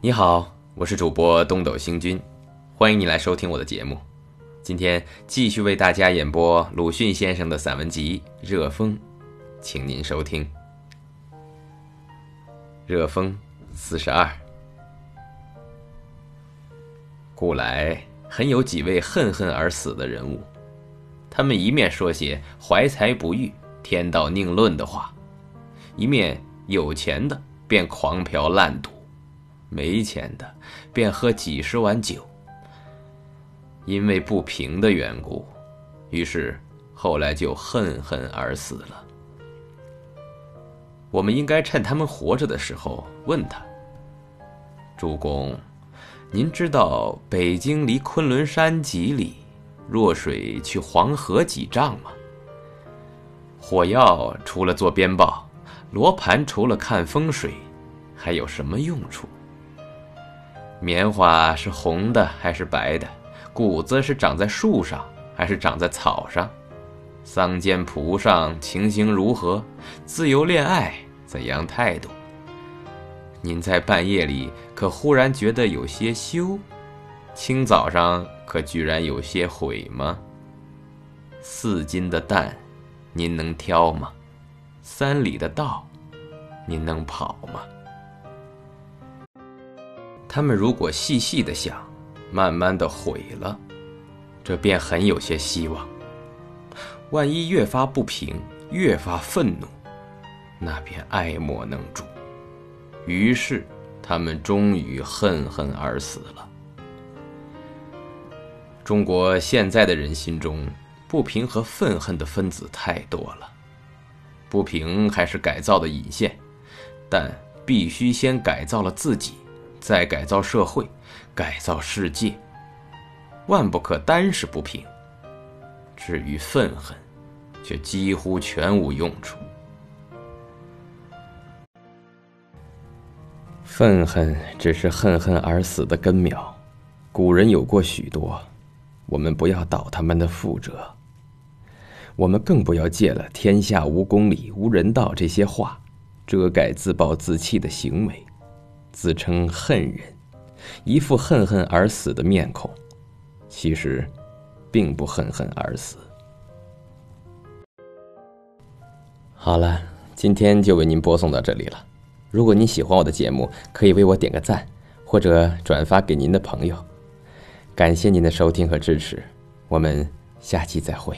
你好，我是主播东斗星君，欢迎你来收听我的节目。今天继续为大家演播鲁迅先生的散文集《热风》，请您收听《热风》四十二。古来很有几位恨恨而死的人物，他们一面说些怀才不遇、天道宁论的话，一面有钱的便狂嫖滥赌，没钱的便喝几十碗酒。因为不平的缘故，于是后来就恨恨而死了。我们应该趁他们活着的时候问他：“主公。”您知道北京离昆仑山几里？弱水去黄河几丈吗？火药除了做鞭炮，罗盘除了看风水，还有什么用处？棉花是红的还是白的？谷子是长在树上还是长在草上？桑间蒲上情形如何？自由恋爱怎样态度？您在半夜里可忽然觉得有些羞，清早上可居然有些悔吗？四斤的蛋，您能挑吗？三里的道，您能跑吗？他们如果细细的想，慢慢的悔了，这便很有些希望。万一越发不平，越发愤怒，那便爱莫能助。于是，他们终于恨恨而死了。中国现在的人心中，不平和愤恨的分子太多了。不平还是改造的引线，但必须先改造了自己，再改造社会，改造世界。万不可单是不平。至于愤恨，却几乎全无用处。愤恨只是恨恨而死的根苗，古人有过许多，我们不要蹈他们的覆辙。我们更不要借了“天下无公理、无人道”这些话，遮盖自暴自弃的行为，自称恨人，一副恨恨而死的面孔，其实，并不恨恨而死。好了，今天就为您播送到这里了。如果您喜欢我的节目，可以为我点个赞，或者转发给您的朋友。感谢您的收听和支持，我们下期再会。